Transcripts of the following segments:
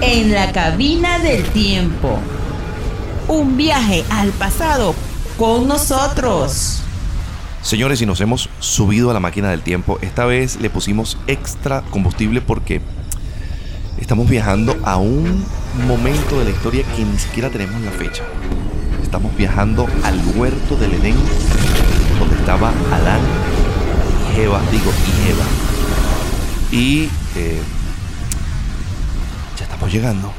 En la cabina del tiempo. Un viaje al pasado con nosotros. Señores, y nos hemos subido a la máquina del tiempo. Esta vez le pusimos extra combustible porque estamos viajando a un momento de la historia que ni siquiera tenemos la fecha. Estamos viajando al huerto del Edén, donde estaba Adán y Eva, digo, y Eva. Y eh, ya estamos llegando.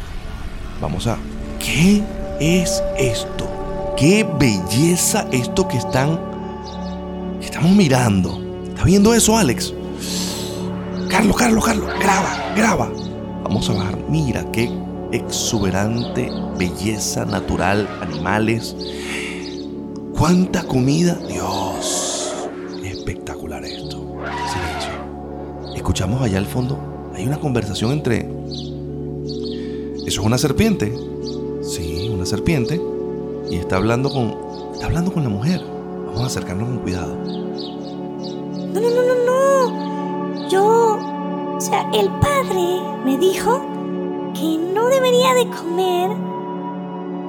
Vamos a... ¿Qué es esto? ¿Qué belleza esto que están... estamos mirando? ¿Estás viendo eso, Alex? Carlos, Carlos, Carlos, graba, graba. Vamos a bajar. Mira qué exuberante belleza natural, animales. ¿Cuánta comida? Dios, Escuchamos allá al fondo. Hay una conversación entre... ¿Eso es una serpiente? Sí, una serpiente. Y está hablando con... Está hablando con la mujer. Vamos a acercarnos con cuidado. No, no, no, no, no. Yo... O sea, el padre me dijo que no debería de comer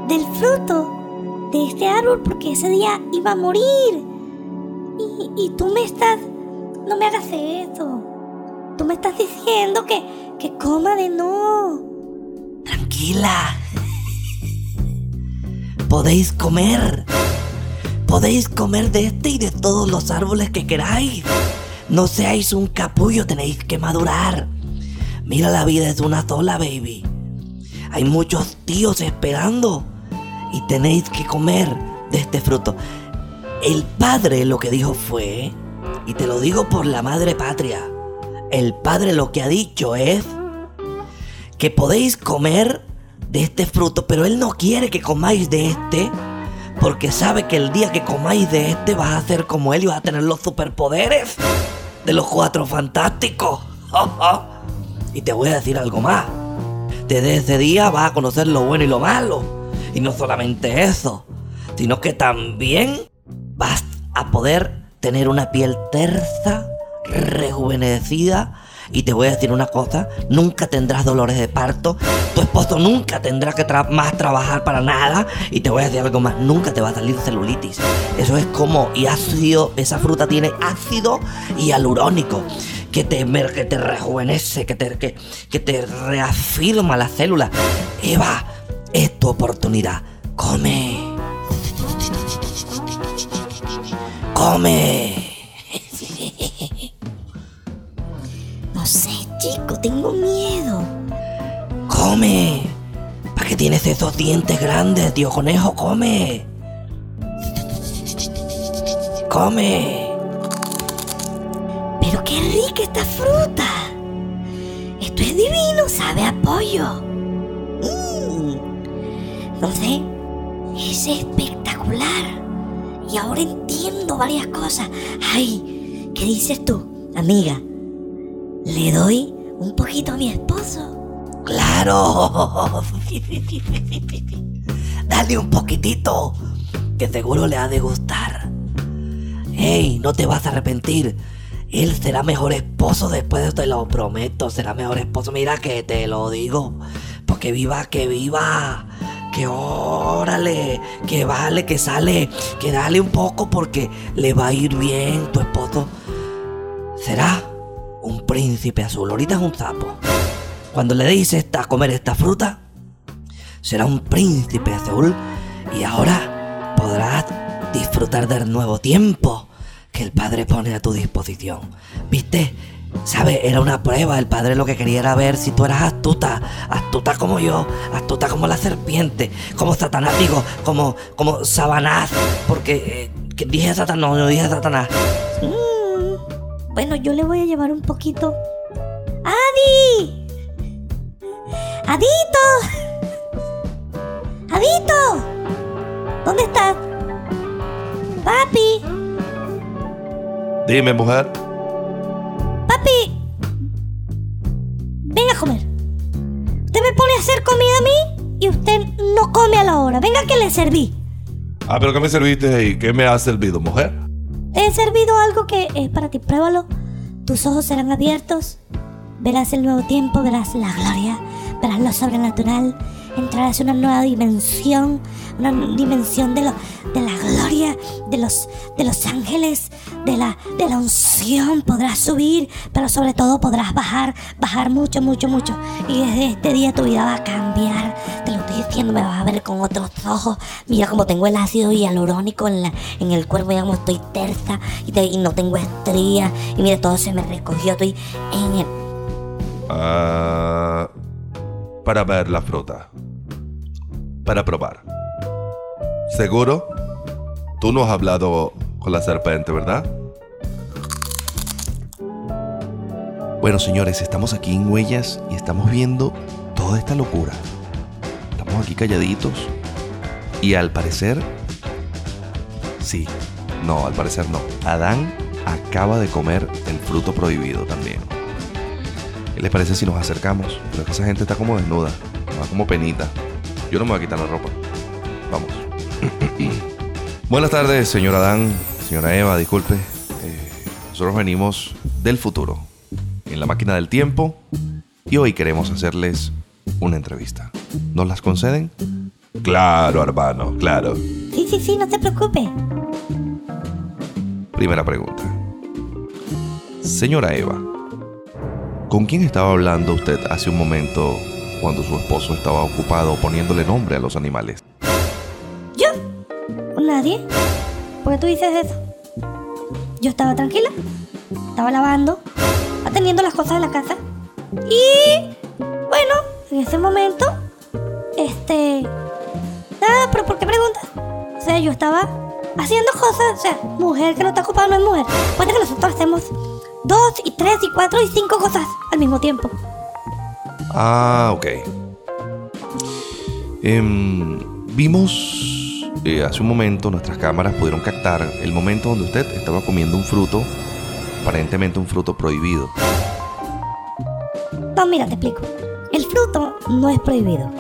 del fruto de este árbol porque ese día iba a morir. Y, y tú me estás... No me hagas eso. Tú me estás diciendo que, que coma de no. Tranquila. Podéis comer. Podéis comer de este y de todos los árboles que queráis. No seáis un capullo, tenéis que madurar. Mira, la vida es una sola, baby. Hay muchos tíos esperando y tenéis que comer de este fruto. El padre lo que dijo fue, y te lo digo por la madre patria, el padre lo que ha dicho es que podéis comer de este fruto, pero él no quiere que comáis de este, porque sabe que el día que comáis de este vas a ser como él y vas a tener los superpoderes de los cuatro fantásticos. y te voy a decir algo más. Desde ese día vas a conocer lo bueno y lo malo. Y no solamente eso, sino que también vas a poder tener una piel tersa, rejuvenecida. Y te voy a decir una cosa, nunca tendrás dolores de parto, tu esposo nunca tendrá que más trabajar para nada y te voy a decir algo más, nunca te va a salir celulitis. Eso es como, y ácido, esa fruta tiene ácido hialurónico que te, que te rejuvenece, que te, que, que te reafirma las células. Eva, es tu oportunidad. Come. Come. Tengo miedo. Come. ¿Para qué tienes esos dientes grandes, tío conejo? Come. Come. Pero qué rica esta fruta. Esto es divino, sabe a pollo. Mm. No sé, es espectacular. Y ahora entiendo varias cosas. Ay, ¿qué dices tú, amiga? ¿Le doy un poquito a mi esposo? Claro. Dale un poquitito, que seguro le ha de gustar. Hey, no te vas a arrepentir. Él será mejor esposo después, te lo prometo. Será mejor esposo. Mira que te lo digo. Porque viva, que viva. Que órale, que vale, que sale. Que dale un poco porque le va a ir bien tu esposo. Será príncipe azul. Ahorita es un sapo. Cuando le deis esta, comer esta fruta, será un príncipe azul y ahora podrás disfrutar del nuevo tiempo que el padre pone a tu disposición. ¿Viste? ¿Sabes? Era una prueba. El padre lo que quería era ver si tú eras astuta. Astuta como yo. Astuta como la serpiente. Como Satanás, digo. Como, como Sabanás. Porque eh, dije Satanás, no, no dije Satanás. Mm, Bueno, yo le voy a llevar un poquito. ¡Adi! ¡Adito! ¡Adito! ¿Dónde estás? Papi, Dime, mujer. papi. Venga a comer. Usted me pone a hacer comida a mí y usted no come a la hora. Venga que le serví. Ah, pero ¿qué me serviste ahí? ¿Qué me has servido, mujer? He servido algo que es para ti. Pruébalo. tus ojos serán abiertos, verás el nuevo tiempo, verás la gloria, verás lo sobrenatural, entrarás en una nueva dimensión, una dimensión de, lo, de la gloria, de los, de los ángeles, de la, de la unción. Podrás subir, pero sobre todo podrás bajar, bajar mucho, mucho, mucho. Y desde este día tu vida va a cambiar. Diciendo, me vas a ver con otros ojos. Mira cómo tengo el ácido hialurónico en, la, en el cuerpo, mira cómo estoy tersa y, te- y no tengo estrías. Y mira, todo se me recogió. Estoy en el. Ah, para ver la fruta. Para probar. ¿Seguro? Tú no has hablado con la serpiente, ¿verdad? Bueno, señores, estamos aquí en Huellas y estamos viendo toda esta locura. Aquí calladitos. Y al parecer... Sí. No, al parecer no. Adán acaba de comer el fruto prohibido también. ¿Qué les parece si nos acercamos? Pero que esa gente está como desnuda, va como penita. Yo no me voy a quitar la ropa. Vamos. Buenas tardes, señor Adán, señora Eva, disculpe. Eh, nosotros venimos del futuro, en la máquina del tiempo, y hoy queremos hacerles una entrevista. ¿Nos las conceden? Claro, hermano, claro. Sí, sí, sí, no te preocupes. Primera pregunta. Señora Eva, ¿con quién estaba hablando usted hace un momento cuando su esposo estaba ocupado poniéndole nombre a los animales? ¿Yo? ¿Nadie? ¿Por qué tú dices eso? Yo estaba tranquila, estaba lavando, atendiendo las cosas de la casa. Y bueno, en ese momento, este... Nada, pero ¿por qué preguntas? O sea, yo estaba haciendo cosas, o sea, mujer que no está ocupada no es mujer. Puede que nosotros hacemos dos y tres y cuatro y cinco cosas al mismo tiempo. Ah, ok. Em, vimos eh, hace un momento, nuestras cámaras pudieron captar el momento donde usted estaba comiendo un fruto, aparentemente un fruto prohibido. No, mira, te explico. Fruto no es prohibido.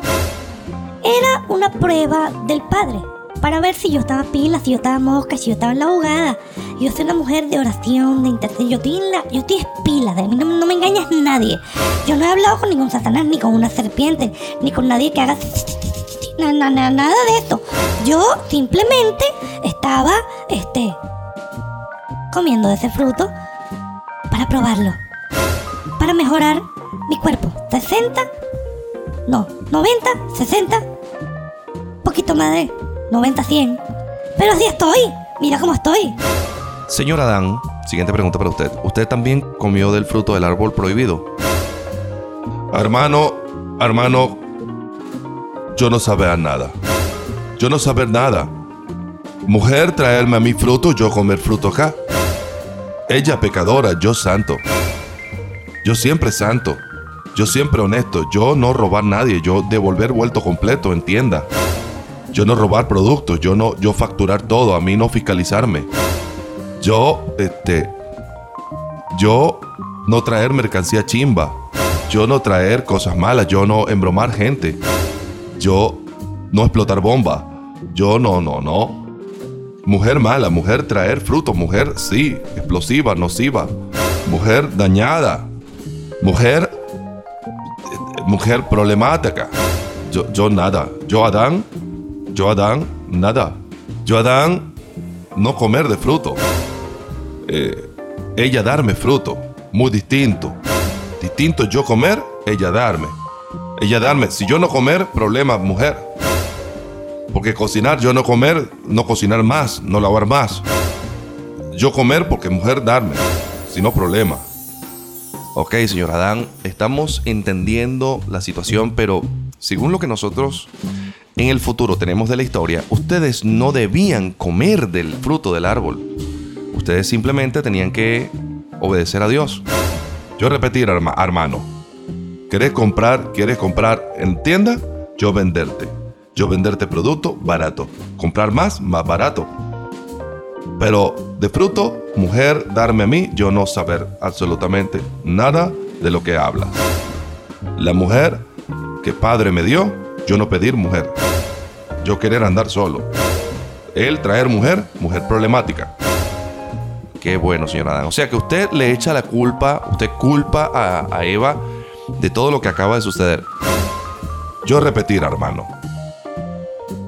Era una prueba del padre para ver si yo estaba pila, si yo estaba mosca, si yo estaba en la abogada. Yo soy una mujer de oración, de intercesión. Yo estoy, en la, estoy de mí no, me engañas nadie. Yo no he hablado con ningún satanás, ni con una serpiente, ni con nadie que haga... na- na- na- nada de esto. Yo simplemente estaba, este, comiendo de ese fruto para probarlo para mejorar mi cuerpo. 60, no, 90, 60, poquito más de 90, 100. Pero así estoy. Mira cómo estoy. Señor Adán, siguiente pregunta para usted. ¿Usted también comió del fruto del árbol prohibido? Hermano, hermano, yo no sabía nada. Yo no sabía nada. Mujer traerme a mi fruto, yo comer fruto acá. Ella pecadora, yo santo. Yo siempre santo. Yo siempre honesto. Yo no robar nadie. Yo devolver vuelto completo, entienda. Yo no robar productos. Yo no, yo facturar todo. A mí no fiscalizarme. Yo, este, yo no traer mercancía chimba. Yo no traer cosas malas. Yo no embromar gente. Yo no explotar bomba. Yo no, no, no. Mujer mala, mujer traer frutos, mujer sí, explosiva, nociva. Mujer dañada. Mujer, mujer problemática. Yo, yo nada. Yo Adán, yo Adán, nada. Yo Adán, no comer de fruto. Eh, ella darme fruto, muy distinto. Distinto yo comer, ella darme. Ella darme, si yo no comer, problema mujer. Porque cocinar, yo no comer, no cocinar más, no lavar más. Yo comer porque mujer darme, si no problema. Ok, señor Adán, estamos entendiendo la situación, pero según lo que nosotros en el futuro tenemos de la historia, ustedes no debían comer del fruto del árbol. Ustedes simplemente tenían que obedecer a Dios. Yo repetir, herma- hermano, ¿querés comprar, quieres comprar en tienda? Yo venderte. Yo venderte producto barato. Comprar más, más barato. Pero de fruto, mujer, darme a mí, yo no saber absolutamente nada de lo que habla. La mujer que padre me dio, yo no pedir mujer. Yo querer andar solo. Él traer mujer, mujer problemática. Qué bueno, señor Adán. O sea que usted le echa la culpa, usted culpa a, a Eva de todo lo que acaba de suceder. Yo repetir, hermano.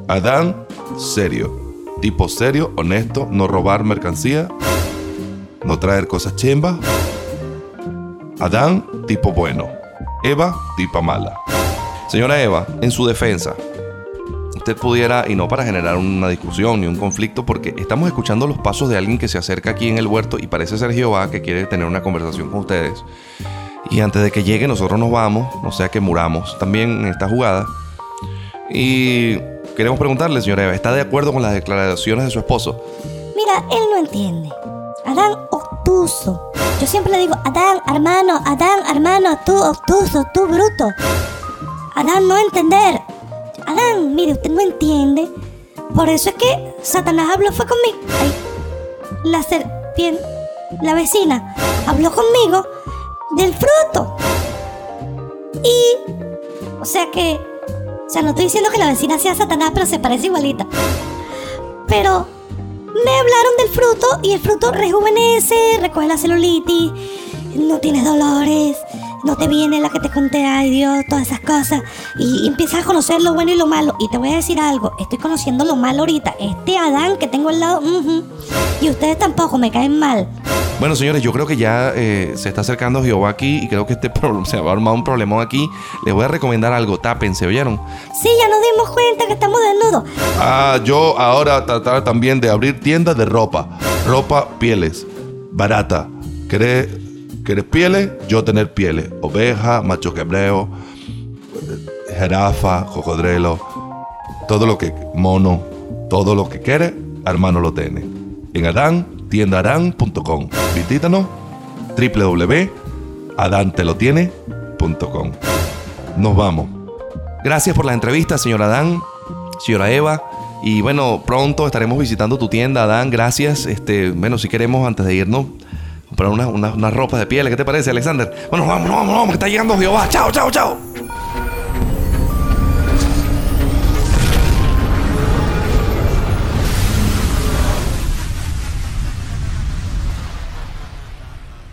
Adán, serio. Tipo serio, honesto, no robar mercancía, no traer cosas chembas. Adán, tipo bueno. Eva, tipo mala. Señora Eva, en su defensa, usted pudiera, y no para generar una discusión ni un conflicto, porque estamos escuchando los pasos de alguien que se acerca aquí en el huerto y parece ser Jehová que quiere tener una conversación con ustedes. Y antes de que llegue, nosotros nos vamos, no sea que muramos también en esta jugada. Y queremos preguntarle, señora Eva, ¿está de acuerdo con las declaraciones de su esposo? Mira, él no entiende. Adán obtuso. Yo siempre le digo, Adán, hermano, Adán, hermano, tú obtuso, tú bruto. Adán no entender. Adán, mire, usted no entiende. Por eso es que Satanás habló fue conmigo. Ay, la serpiente, la vecina, habló conmigo del fruto. Y, o sea que, o sea, no estoy diciendo que la vecina sea Satanás, pero se parece igualita. Pero me hablaron del fruto y el fruto rejuvenece, recoge la celulitis, no tienes dolores, no te viene la que te conté, ay Dios, todas esas cosas. Y empiezas a conocer lo bueno y lo malo. Y te voy a decir algo, estoy conociendo lo malo ahorita. Este Adán que tengo al lado, ujú, y ustedes tampoco me caen mal. Bueno, señores, yo creo que ya eh, se está acercando Jehová aquí y creo que este problema se va a armar un problemón aquí. Les voy a recomendar algo, tápense, ¿oyeron? Sí, ya nos dimos cuenta que estamos desnudos. Ah, yo ahora tratar también de abrir tiendas de ropa. Ropa, pieles. Barata. ¿Querés, querés pieles? Yo tener pieles. Oveja, macho hebreo, eh, jirafa, cocodrilo. Todo lo que... Mono. Todo lo que quiere, hermano lo tiene. En Adán, tiendaarán.com. Visítanos www.adantelotiene.com. Nos vamos. Gracias por la entrevista, señora Adán, señora Eva. Y bueno, pronto estaremos visitando tu tienda, Adán. Gracias. Este, bueno, si queremos, antes de irnos, comprar unas una, unas ropas de piel. ¿Qué te parece, Alexander? Bueno, vamos, vamos, vamos, que está llegando Jehová. Chao, chao, chao.